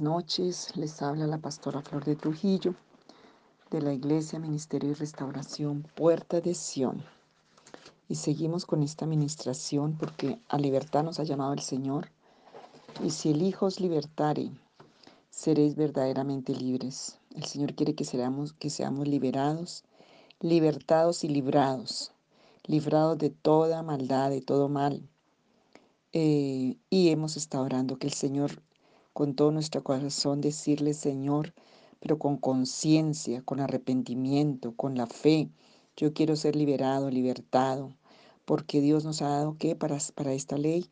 Noches, les habla la pastora Flor de Trujillo de la Iglesia Ministerio y Restauración Puerta de Sión. Y seguimos con esta administración porque a libertad nos ha llamado el Señor. Y si el Hijo os libertare, seréis verdaderamente libres. El Señor quiere que seamos, que seamos liberados, libertados y librados, librados de toda maldad, de todo mal. Eh, y hemos estado orando que el Señor con todo nuestro corazón decirle, Señor, pero con conciencia, con arrepentimiento, con la fe. Yo quiero ser liberado, libertado, porque Dios nos ha dado ¿qué? Para, para esta ley,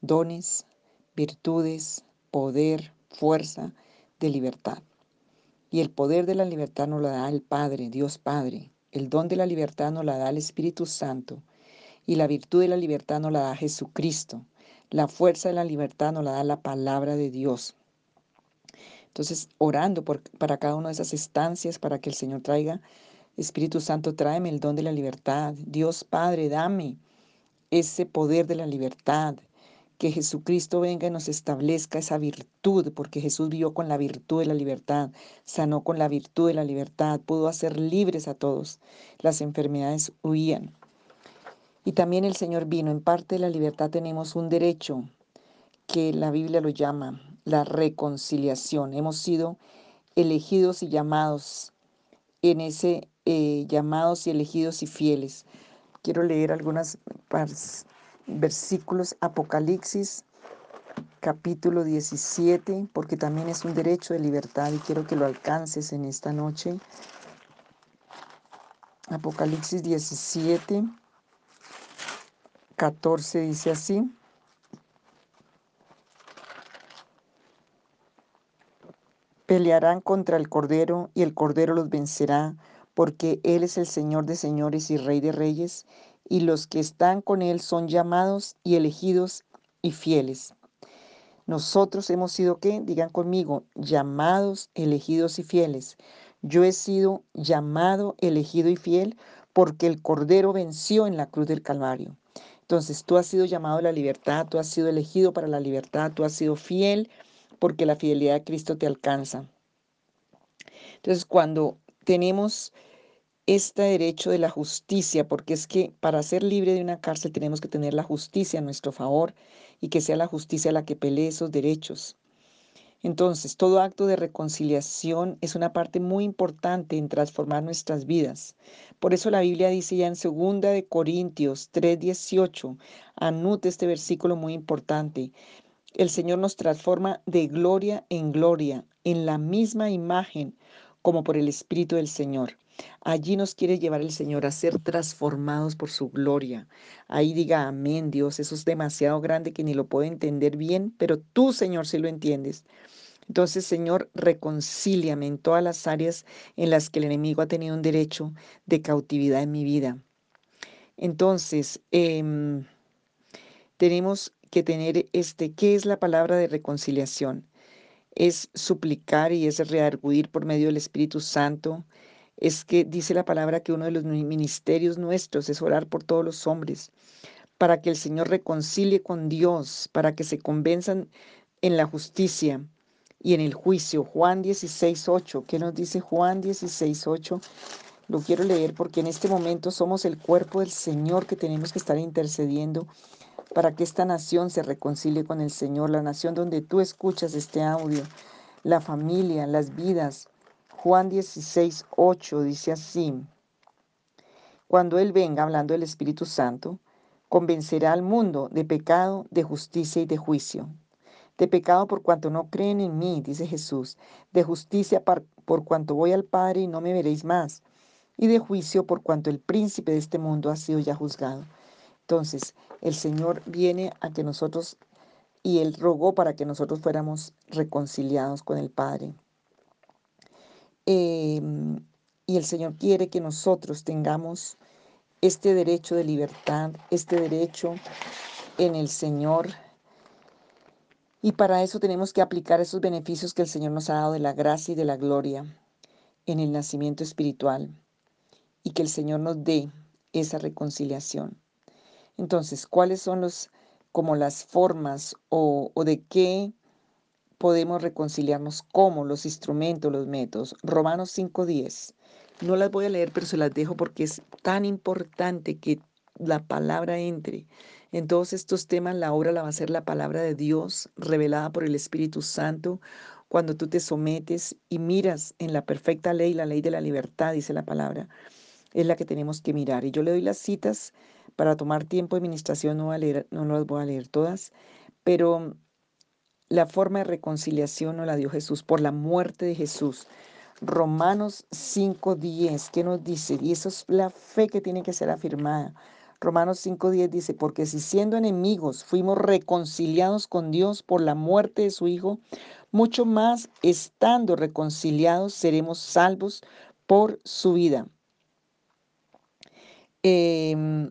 dones, virtudes, poder, fuerza de libertad. Y el poder de la libertad nos lo da el Padre, Dios Padre. El don de la libertad nos la da el Espíritu Santo. Y la virtud de la libertad nos la da Jesucristo. La fuerza de la libertad nos la da la palabra de Dios. Entonces, orando por, para cada una de esas estancias, para que el Señor traiga, Espíritu Santo, tráeme el don de la libertad. Dios Padre, dame ese poder de la libertad. Que Jesucristo venga y nos establezca esa virtud, porque Jesús vivió con la virtud de la libertad, sanó con la virtud de la libertad, pudo hacer libres a todos. Las enfermedades huían. Y también el Señor vino. En parte de la libertad tenemos un derecho que la Biblia lo llama la reconciliación. Hemos sido elegidos y llamados en ese eh, llamados y elegidos y fieles. Quiero leer algunos versículos. Apocalipsis capítulo 17, porque también es un derecho de libertad y quiero que lo alcances en esta noche. Apocalipsis 17, 14 dice así. Pelearán contra el Cordero y el Cordero los vencerá, porque Él es el Señor de señores y Rey de reyes, y los que están con Él son llamados y elegidos y fieles. Nosotros hemos sido, ¿qué? Digan conmigo, llamados, elegidos y fieles. Yo he sido llamado, elegido y fiel porque el Cordero venció en la cruz del Calvario. Entonces tú has sido llamado a la libertad, tú has sido elegido para la libertad, tú has sido fiel porque la fidelidad de Cristo te alcanza. Entonces cuando tenemos este derecho de la justicia, porque es que para ser libre de una cárcel tenemos que tener la justicia a nuestro favor y que sea la justicia la que pelee esos derechos. Entonces, todo acto de reconciliación es una parte muy importante en transformar nuestras vidas. Por eso la Biblia dice ya en 2 de Corintios 3:18, anote este versículo muy importante. El Señor nos transforma de gloria en gloria, en la misma imagen como por el Espíritu del Señor. Allí nos quiere llevar el Señor a ser transformados por su gloria. Ahí diga amén, Dios, eso es demasiado grande que ni lo puedo entender bien, pero tú, Señor, sí lo entiendes. Entonces, Señor, reconcíliame en todas las áreas en las que el enemigo ha tenido un derecho de cautividad en mi vida. Entonces, em, tenemos que tener este, ¿qué es la palabra de reconciliación? Es suplicar y es reargudir por medio del Espíritu Santo. Es que dice la palabra que uno de los ministerios nuestros es orar por todos los hombres, para que el Señor reconcilie con Dios, para que se convenzan en la justicia y en el juicio. Juan 16, 8. ¿Qué nos dice Juan 16, 8? Lo quiero leer porque en este momento somos el cuerpo del Señor que tenemos que estar intercediendo para que esta nación se reconcilie con el Señor, la nación donde tú escuchas este audio, la familia, las vidas. Juan 16, 8 dice así, cuando Él venga, hablando del Espíritu Santo, convencerá al mundo de pecado, de justicia y de juicio de pecado por cuanto no creen en mí, dice Jesús, de justicia por cuanto voy al Padre y no me veréis más, y de juicio por cuanto el príncipe de este mundo ha sido ya juzgado. Entonces, el Señor viene a que nosotros, y Él rogó para que nosotros fuéramos reconciliados con el Padre. Em, y el Señor quiere que nosotros tengamos este derecho de libertad, este derecho en el Señor y para eso tenemos que aplicar esos beneficios que el Señor nos ha dado de la gracia y de la gloria en el nacimiento espiritual y que el Señor nos dé esa reconciliación. Entonces, ¿cuáles son los como las formas o, o de qué podemos reconciliarnos? ¿Cómo? Los instrumentos, los métodos. Romanos 5.10. No las voy a leer, pero se las dejo porque es tan importante que la palabra entre. En todos estos temas, la obra la va a ser la palabra de Dios revelada por el Espíritu Santo. Cuando tú te sometes y miras en la perfecta ley, la ley de la libertad, dice la palabra, es la que tenemos que mirar. Y yo le doy las citas para tomar tiempo de administración, no, a leer, no las voy a leer todas, pero la forma de reconciliación no la dio Jesús por la muerte de Jesús. Romanos 5.10, ¿qué nos dice? Y eso es la fe que tiene que ser afirmada. Romanos 5.10 dice, porque si siendo enemigos fuimos reconciliados con Dios por la muerte de su Hijo, mucho más estando reconciliados seremos salvos por su vida. Eh,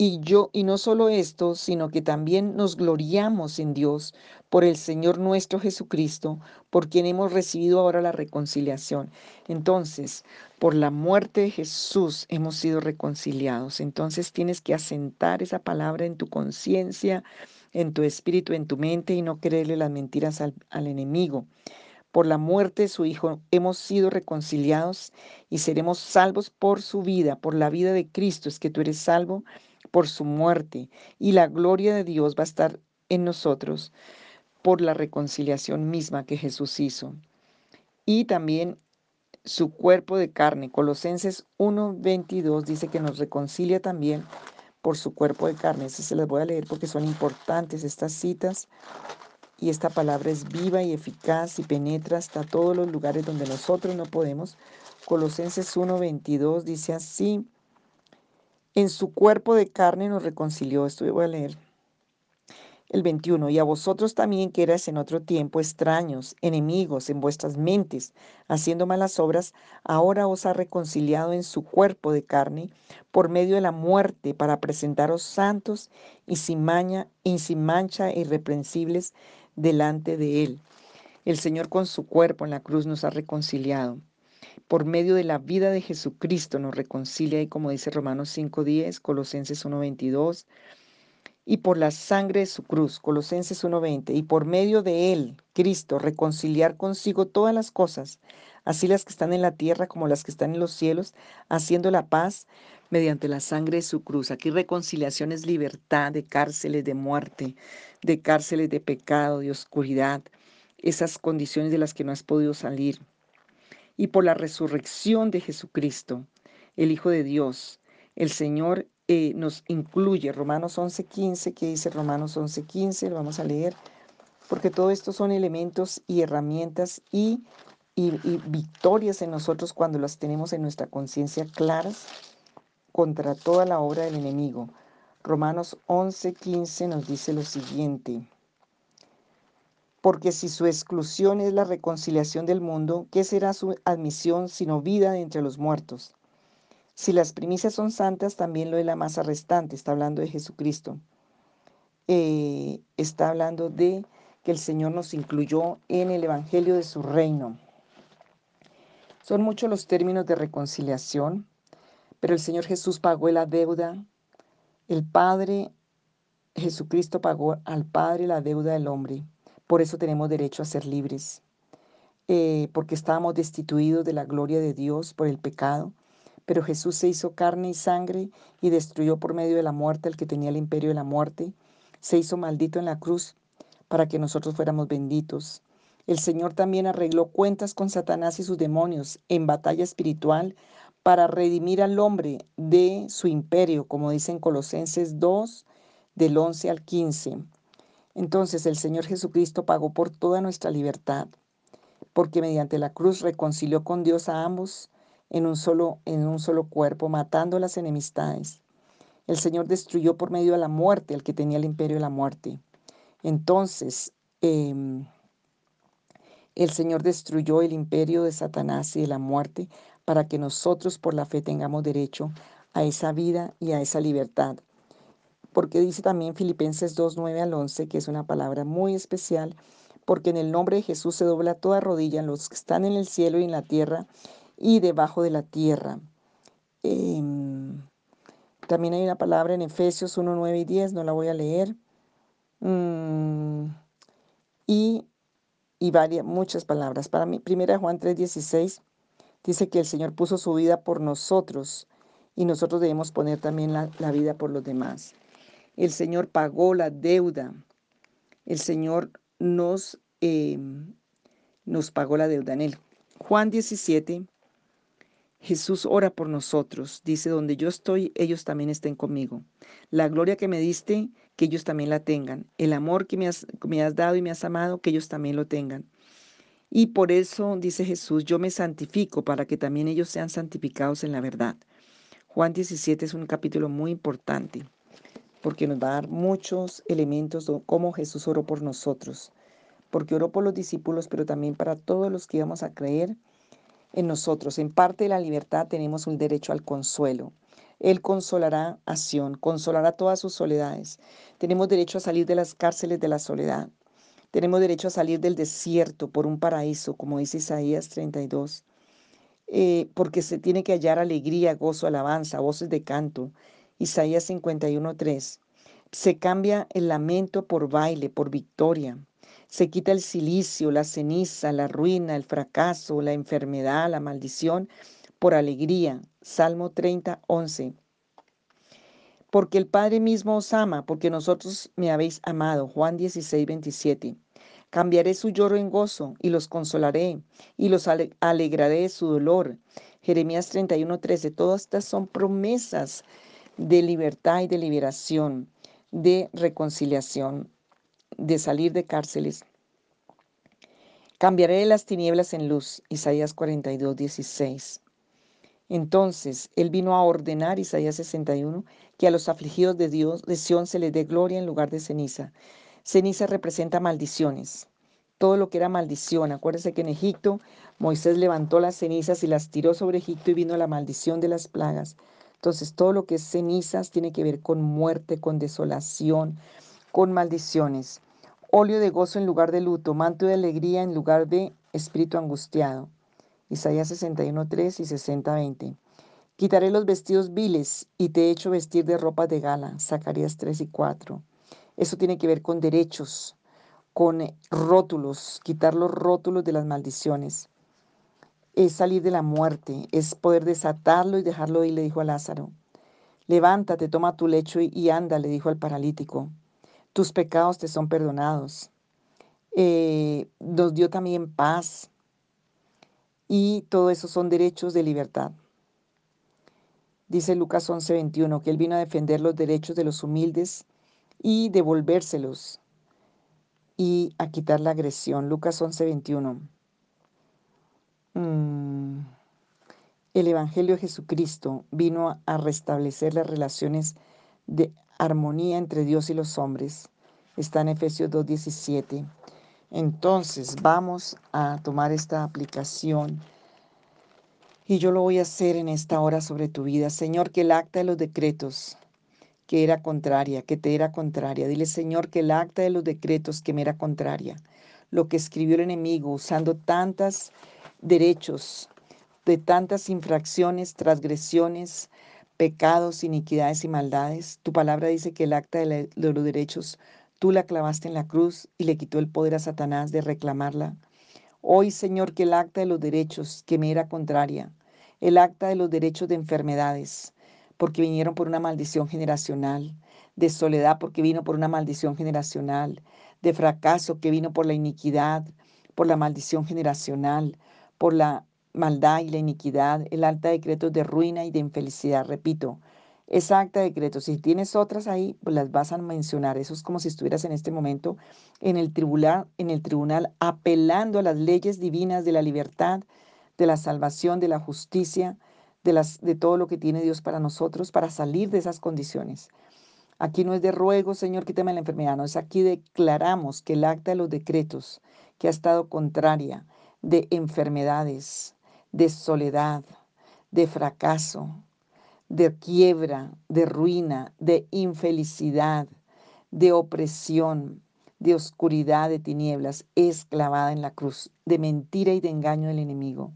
y yo, y no solo esto, sino que también nos gloriamos en Dios por el Señor nuestro Jesucristo, por quien hemos recibido ahora la reconciliación. Entonces, por la muerte de Jesús hemos sido reconciliados. Entonces tienes que asentar esa palabra en tu conciencia, en tu espíritu, en tu mente y no creerle las mentiras al, al enemigo. Por la muerte de su Hijo hemos sido reconciliados y seremos salvos por su vida, por la vida de Cristo es que tú eres salvo por su muerte y la gloria de Dios va a estar en nosotros por la reconciliación misma que Jesús hizo. Y también su cuerpo de carne. Colosenses 1.22 dice que nos reconcilia también por su cuerpo de carne. Eso se las voy a leer porque son importantes estas citas y esta palabra es viva y eficaz y penetra hasta todos los lugares donde nosotros no podemos. Colosenses 1.22 dice así, en su cuerpo de carne nos reconcilió. Esto voy a leer. El 21. Y a vosotros también que eras en otro tiempo extraños, enemigos en vuestras mentes, haciendo malas obras, ahora os ha reconciliado en su cuerpo de carne por medio de la muerte para presentaros santos y sin, maña, y sin mancha e irreprensibles delante de él. El Señor con su cuerpo en la cruz nos ha reconciliado por medio de la vida de Jesucristo nos reconcilia, y como dice Romanos 5.10, Colosenses 1.22, y por la sangre de su cruz, Colosenses 1.20, y por medio de él, Cristo, reconciliar consigo todas las cosas, así las que están en la tierra como las que están en los cielos, haciendo la paz mediante la sangre de su cruz. Aquí reconciliación es libertad de cárceles de muerte, de cárceles de pecado, de oscuridad, esas condiciones de las que no has podido salir y por la resurrección de Jesucristo, el Hijo de Dios. El Señor eh, nos incluye, Romanos 11.15, que dice Romanos 11.15, lo vamos a leer, porque todo esto son elementos y herramientas y, y, y victorias en nosotros cuando las tenemos en nuestra conciencia claras contra toda la obra del enemigo. Romanos 11.15 nos dice lo siguiente. Porque si su exclusión es la reconciliación del mundo, ¿qué será su admisión sino vida de entre los muertos? Si las primicias son santas, también lo es la masa restante. Está hablando de Jesucristo. Eh, está hablando de que el Señor nos incluyó en el Evangelio de su reino. Son muchos los términos de reconciliación, pero el Señor Jesús pagó la deuda. El Padre, Jesucristo pagó al Padre la deuda del hombre. Por eso tenemos derecho a ser libres, eh, porque estábamos destituidos de la gloria de Dios por el pecado. Pero Jesús se hizo carne y sangre y destruyó por medio de la muerte al que tenía el imperio de la muerte. Se hizo maldito en la cruz para que nosotros fuéramos benditos. El Señor también arregló cuentas con Satanás y sus demonios en batalla espiritual para redimir al hombre de su imperio, como dice en Colosenses 2, del 11 al 15. Entonces el Señor Jesucristo pagó por toda nuestra libertad, porque mediante la cruz reconcilió con Dios a ambos en un solo, en un solo cuerpo, matando las enemistades. El Señor destruyó por medio de la muerte al que tenía el imperio de la muerte. Entonces, eh, el Señor destruyó el imperio de Satanás y de la muerte para que nosotros por la fe tengamos derecho a esa vida y a esa libertad porque dice también Filipenses 2, 9 al 11, que es una palabra muy especial, porque en el nombre de Jesús se dobla toda rodilla en los que están en el cielo y en la tierra y debajo de la tierra. Em, también hay una palabra en Efesios 1, 9 y 10, no la voy a leer. Mm, y y varias, muchas palabras. Para mí, primera Juan 3:16 dice que el Señor puso su vida por nosotros y nosotros debemos poner también la, vida por los demás. El Señor pagó la deuda. El Señor nos, em, nos pagó la deuda. En el Juan 17, Jesús ora por nosotros. Dice, donde yo estoy, ellos también estén conmigo. La gloria que me diste, que ellos también la tengan. El amor que me has, me has dado y me has amado, que ellos también lo tengan. Y por eso, dice Jesús, yo me santifico para que también ellos sean santificados en la verdad. Juan 17 es un capítulo muy importante porque nos va a dar muchos elementos de cómo Jesús oró por nosotros. Porque oró por los discípulos, pero también para todos los que íbamos a creer en nosotros. En parte de la libertad tenemos un derecho al consuelo. Él consolará a Sion, consolará todas sus soledades. Tenemos derecho a salir de las cárceles de la soledad. Tenemos derecho a salir del desierto por un paraíso, como dice Isaías 32. Eh, porque se tiene que hallar alegría, gozo, alabanza, voces de canto. Isaías 51.3. Se cambia el lamento por baile, por victoria. Se quita el silicio, la ceniza, la ruina, el fracaso, la enfermedad, la maldición, por alegría. Salmo 30.11. Porque el Padre mismo os ama, porque nosotros me habéis amado. Juan 16, 27. Cambiaré su lloro en gozo y los consolaré y los alegraré de su dolor. Jeremías 31, 13. Todas estas son promesas de libertad y de liberación, de reconciliación, de salir de cárceles. Cambiaré las tinieblas en luz. Isaías 42, 16. Entonces él vino a ordenar, Isaías 61, que a los afligidos de Dios, de Sión, se les dé gloria en lugar de ceniza. Ceniza representa maldiciones. Todo lo que era maldición. Acuérdense que en Egipto Moisés levantó las cenizas y las tiró sobre Egipto y vino la maldición de las plagas. Entonces todo lo que es cenizas tiene que ver con muerte, con desolación, con maldiciones. Óleo de gozo en lugar de luto, manto de alegría en lugar de espíritu angustiado. Isaías 61.3 y 60.20. Quitaré los vestidos viles y te he hecho vestir de ropa de gala. Zacarías 3 y 4. Eso tiene que ver con derechos, con rótulos, quitar los rótulos de las maldiciones. Es salir de la muerte, es poder desatarlo y dejarlo ir, le dijo a Lázaro. Levántate, toma tu lecho y anda, le dijo al paralítico. Tus pecados te son perdonados. Eh, nos dio también paz, y todo eso son derechos de libertad. Dice Lucas 11:21 que Él vino a defender los derechos de los humildes y devolvérselos y a quitar la agresión. Lucas 11:21. Mm. El Evangelio de Jesucristo vino a restablecer las relaciones de armonía entre Dios y los hombres. Está en Efesios 2:17. Entonces vamos a tomar esta aplicación y yo lo voy a hacer en esta hora sobre tu vida. Señor, que el acta de los decretos que era contraria, que te era contraria. Dile, Señor, que el acta de los decretos que me era contraria, lo que escribió el enemigo usando tantos derechos, de tantas infracciones, transgresiones, pecados, iniquidades y maldades. Tu palabra dice que el acta de, los derechos Tú la clavaste en la cruz y le quitó el poder a Satanás de reclamarla. Hoy, Señor, que el acta de los derechos que me era contraria, el acta de los derechos de enfermedades, porque vinieron por una maldición generacional, de soledad porque vino por una maldición generacional, de fracaso que vino por la iniquidad, por la maldición generacional, por la maldad y la iniquidad, el alta decreto de ruina y de infelicidad, repito, esa acta de decreto. Si tienes otras ahí, pues las vas a mencionar. Eso es como si estuvieras en este momento en el tribunal, en el tribunal apelando a las leyes divinas de la libertad, de la salvación, de la justicia, de, las, de todo lo que tiene Dios para nosotros, para salir de esas condiciones. Aquí no es de ruego, Señor, quítame la enfermedad, no, es aquí declaramos que el acta de los decretos que ha estado contraria de enfermedades, de soledad, de fracaso, de quiebra, de ruina, de infelicidad, de opresión, de oscuridad, de tinieblas, es clavada en la cruz, de mentira y de engaño del enemigo.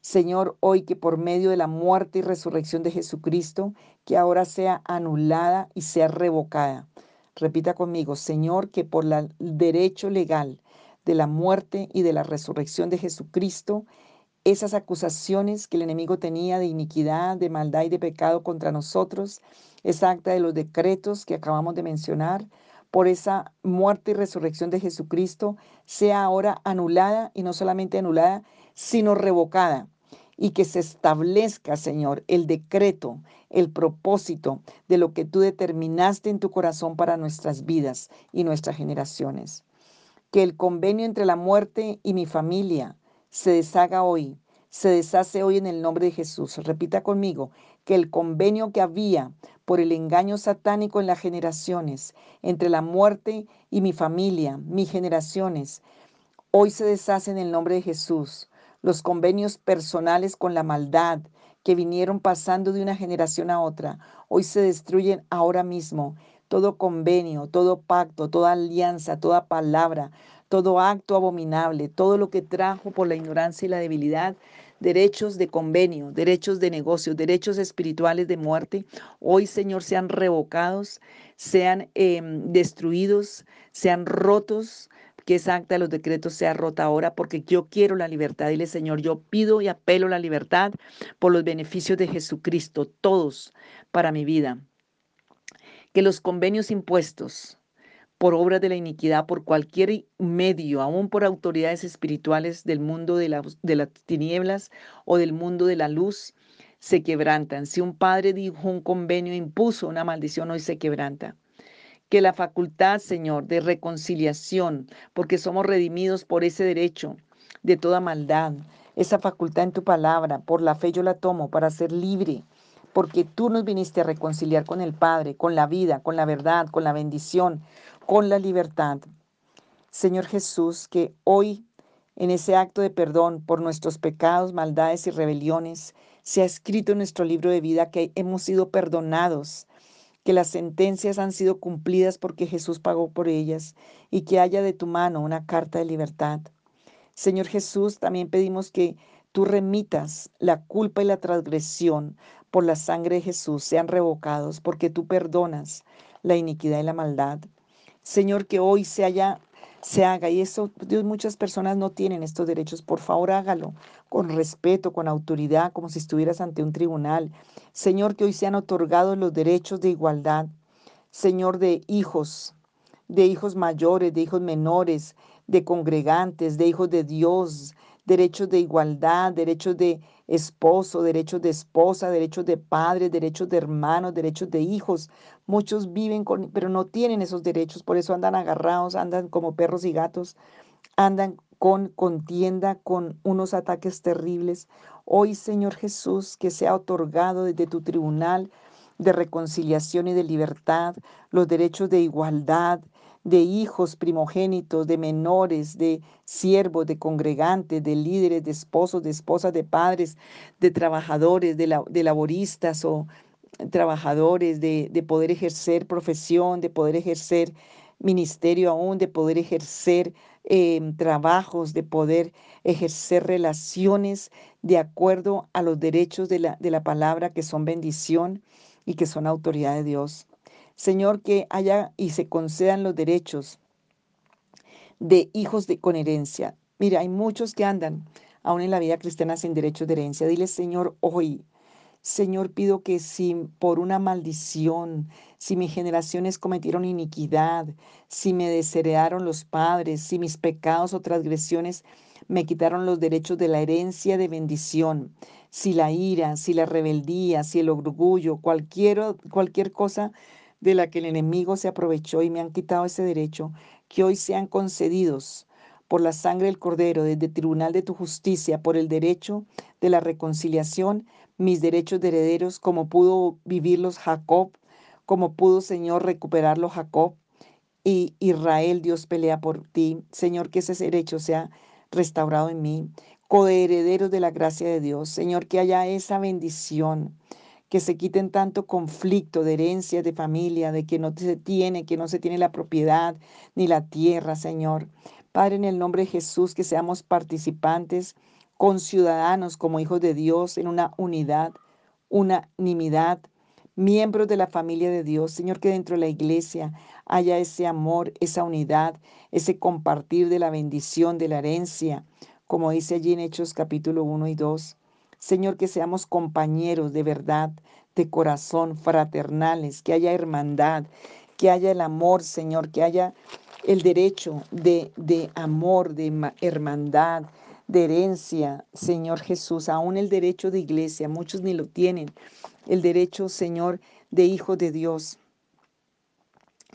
Señor, hoy que por medio de la muerte y resurrección de Jesucristo, que ahora sea anulada y sea revocada. Repita conmigo, Señor, que por el derecho legal de la muerte y de la resurrección de Jesucristo, esas acusaciones que el enemigo tenía de iniquidad, de maldad y de pecado contra nosotros, esa acta de los decretos que acabamos de mencionar, por esa muerte y resurrección de Jesucristo, sea ahora anulada y no solamente anulada, sino revocada y que se establezca, Señor, el decreto, el propósito de lo que tú determinaste en tu corazón para nuestras vidas y nuestras generaciones. Que el convenio entre la muerte y mi familia se deshaga hoy, se deshace hoy en el nombre de Jesús. Repita conmigo, que el convenio que había por el engaño satánico en las generaciones, entre la muerte y mi familia, mis generaciones, hoy se deshace en el nombre de Jesús los convenios personales con la maldad que vinieron pasando de una generación a otra, hoy se destruyen ahora mismo. Todo convenio, todo pacto, toda alianza, toda palabra, todo acto abominable, todo lo que trajo por la ignorancia y la debilidad, derechos de convenio, derechos de negocio, derechos espirituales de muerte, hoy Señor sean revocados, sean em, destruidos, sean rotos que esa acta de los decretos sea rota ahora porque yo quiero la libertad. Dile, Señor, yo pido y apelo la libertad por los beneficios de Jesucristo, todos para mi vida. Que los convenios impuestos por obras de la iniquidad, por cualquier medio, aún por autoridades espirituales del mundo de, de las tinieblas o del mundo de la luz, se quebrantan. Si un padre dijo un convenio, impuso una maldición, hoy se quebranta que la facultad, Señor, de reconciliación, porque somos redimidos por ese derecho de toda maldad, esa facultad en tu palabra, por la fe yo la tomo para ser libre, porque tú nos viniste a reconciliar con el Padre, con la vida, con la verdad, con la bendición, con la libertad. Señor Jesús, que hoy en ese acto de perdón por nuestros pecados, maldades y rebeliones, se ha escrito en nuestro libro de vida que hemos sido perdonados que las sentencias han sido cumplidas porque Jesús pagó por ellas y que haya de tu mano una carta de libertad. Señor Jesús, también pedimos que tú remitas la culpa y la transgresión por la sangre de Jesús, sean revocados porque tú perdonas la iniquidad y la maldad. Señor, que hoy se haya se haga. Y eso, Dios, muchas personas no tienen estos derechos. Por favor, hágalo con respeto, con autoridad, como si estuvieras ante un tribunal. Señor, que hoy sean otorgados los derechos de igualdad. Señor, de hijos, de hijos mayores, de hijos menores, de congregantes, de hijos de Dios, derechos de igualdad, derechos de esposo, derechos de esposa, derechos de padres, derechos de hermanos, derechos de hijos. Muchos viven con, pero no tienen esos derechos, por eso andan agarrados, andan como perros y gatos, andan con contienda, con unos ataques terribles. Hoy, Señor Jesús, que sea otorgado desde tu tribunal de reconciliación y de libertad los derechos de igualdad, de hijos primogénitos, de menores, de siervos, de congregantes, de líderes, de esposos, de esposas, de padres, de trabajadores, de, de laboristas o trabajadores, de, de poder ejercer profesión, de poder ejercer ministerio aún, de poder ejercer em, trabajos, de poder ejercer relaciones de acuerdo a los derechos de la, de la palabra que son bendición y que son autoridad de Dios. Señor, que haya y se concedan los derechos de hijos de, con herencia. Mira, hay muchos que andan aún en la vida cristiana sin derechos de herencia. Dile, Señor, hoy, Señor, pido que si por una maldición, si mis generaciones cometieron iniquidad, si me desheredaron los padres, si mis pecados o transgresiones me quitaron los derechos de la herencia de bendición, si la ira, si la rebeldía, si el orgullo, cualquier, cualquier cosa de la que el enemigo se aprovechó y me han quitado ese derecho, que hoy sean concedidos por la sangre del Cordero desde el tribunal de tu justicia, por el derecho de la reconciliación, mis derechos de herederos, como pudo vivirlos Jacob, como pudo, Señor, recuperarlos Jacob. Y Israel, Dios pelea por ti. Señor, que ese derecho sea restaurado en mí. Coherederos de la gracia de Dios. Señor, que haya esa bendición que se quiten tanto conflicto de herencias de familia, de que no se tiene, que no se tiene la propiedad ni la tierra, Señor. Padre, en el nombre de Jesús, que seamos participantes, con ciudadanos como hijos de Dios, en una unidad, unanimidad, miembros de la familia de Dios. Señor, que dentro de la iglesia haya ese amor, esa unidad, ese compartir de la bendición, de la herencia, como dice allí en Hechos capítulo 1 y 2. Señor, que seamos compañeros de verdad, de corazón, fraternales, que haya hermandad, que haya el amor, Señor, que haya el derecho de, de amor, de hermandad, de herencia, Señor Jesús, aún el derecho de iglesia, muchos ni lo tienen, el derecho, Señor, de hijo de Dios.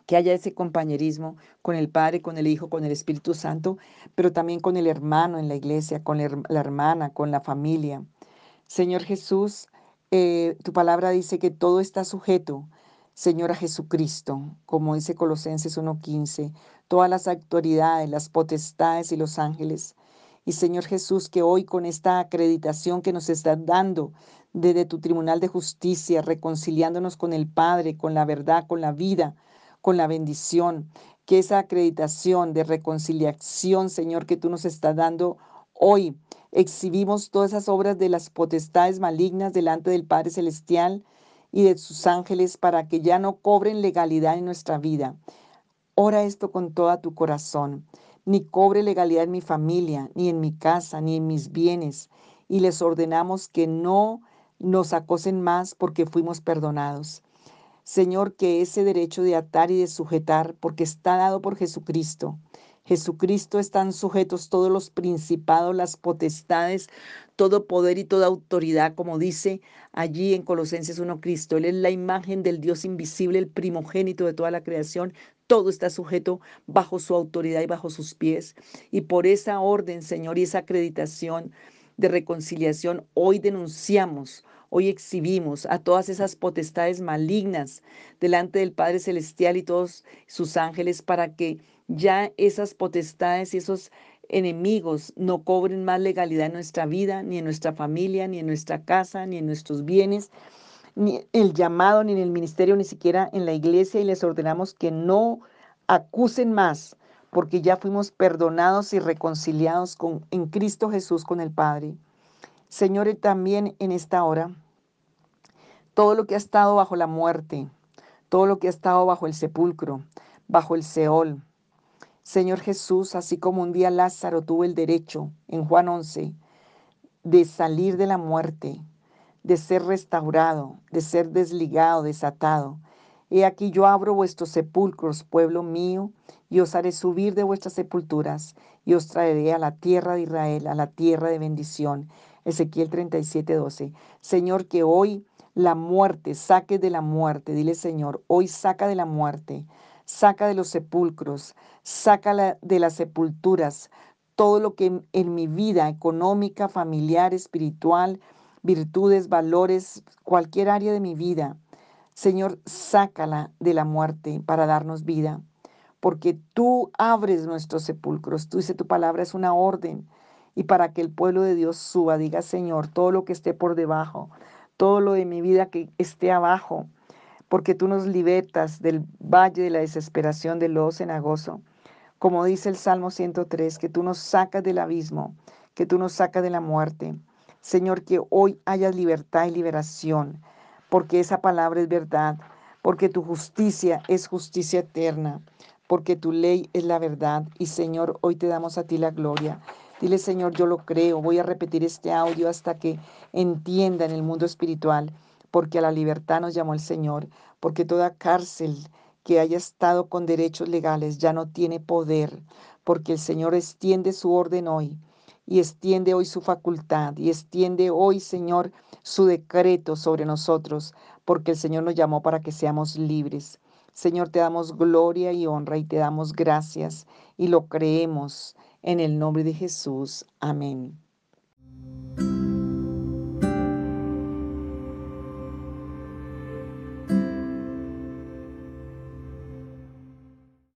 Que haya ese compañerismo con el Padre, con el Hijo, con el Espíritu Santo, pero también con el hermano en la iglesia, con la hermana, con la familia. Señor Jesús, eh, tu palabra dice que todo está sujeto, Señor, a Jesucristo, como dice Colosenses 1.15, todas las autoridades, las potestades y los ángeles. Y Señor Jesús, que hoy con esta acreditación que nos estás dando desde tu Tribunal de Justicia, reconciliándonos con el Padre, con la verdad, con la vida, con la bendición, que esa acreditación de reconciliación, Señor, que tú nos estás dando hoy, exhibimos todas esas obras de las potestades malignas delante del Padre Celestial y de sus ángeles para que ya no cobren legalidad en nuestra vida. Ora esto con todo tu corazón ni cobre legalidad en mi familia, ni en mi casa, ni en mis bienes, y les ordenamos que no nos acosen más porque fuimos perdonados. Señor, que ese derecho de atar y de sujetar, porque está dado por Jesucristo, Jesucristo están sujetos todos los principados, las potestades, todo poder y toda autoridad, como dice allí en Colosenses 1 Cristo. Él es la imagen del Dios invisible, el primogénito de toda la creación. Todo está sujeto bajo su autoridad y bajo sus pies. Y por esa orden, Señor, y esa acreditación de reconciliación, hoy denunciamos Hoy exhibimos a todas esas potestades malignas delante del Padre Celestial y todos sus ángeles para que ya esas potestades y esos enemigos no cobren más legalidad en nuestra vida, ni en nuestra familia, ni en nuestra casa, ni en nuestros bienes, ni el llamado, ni en el ministerio, ni siquiera en la iglesia, y les ordenamos que no acusen más, porque ya fuimos perdonados y reconciliados con, en Cristo Jesús con el Padre. Señor, y también en esta hora, todo lo que ha estado bajo la muerte, todo lo que ha estado bajo el sepulcro, bajo el Seol. Señor Jesús, así como un día Lázaro tuvo el derecho, en Juan 11, de salir de la muerte, de ser restaurado, de ser desligado, desatado. He aquí yo abro vuestros sepulcros, pueblo mío, y os haré subir de vuestras sepulturas, y os traeré a la tierra de Israel, a la tierra de bendición. Ezequiel 37, 12. Señor, que hoy la muerte, saque de la muerte. Dile, Señor, hoy saca de la muerte, saca de los sepulcros, saca de las sepulturas todo lo que en, mi vida económica, familiar, espiritual, virtudes, valores, cualquier área de mi vida. Señor, sácala de la muerte para darnos vida, porque tú abres nuestros sepulcros. Tú dice tu palabra es una orden y para que el pueblo de Dios suba, diga Señor, todo lo que esté por debajo, todo lo de mi vida que esté abajo, porque tú nos libertas del valle de la desesperación del lodo cenagoso. Como dice el Salmo 103, que tú nos sacas del abismo, que tú nos sacas de la muerte. Señor, que hoy haya libertad y liberación, porque esa palabra es verdad, porque tu justicia es justicia eterna, porque tu ley es la verdad. Y Señor, hoy te damos a ti la gloria. Dile, Señor, yo lo creo. Voy a repetir este audio hasta que entienda en el mundo espiritual, porque a la libertad nos llamó el Señor, porque toda cárcel que haya estado con derechos legales ya no tiene poder, porque el Señor extiende su orden hoy y extiende hoy su facultad y extiende hoy, Señor, su decreto sobre nosotros, porque el Señor nos llamó para que seamos libres. Señor, te damos gloria y honra y te damos gracias y lo creemos en el nombre de Jesús. Amén.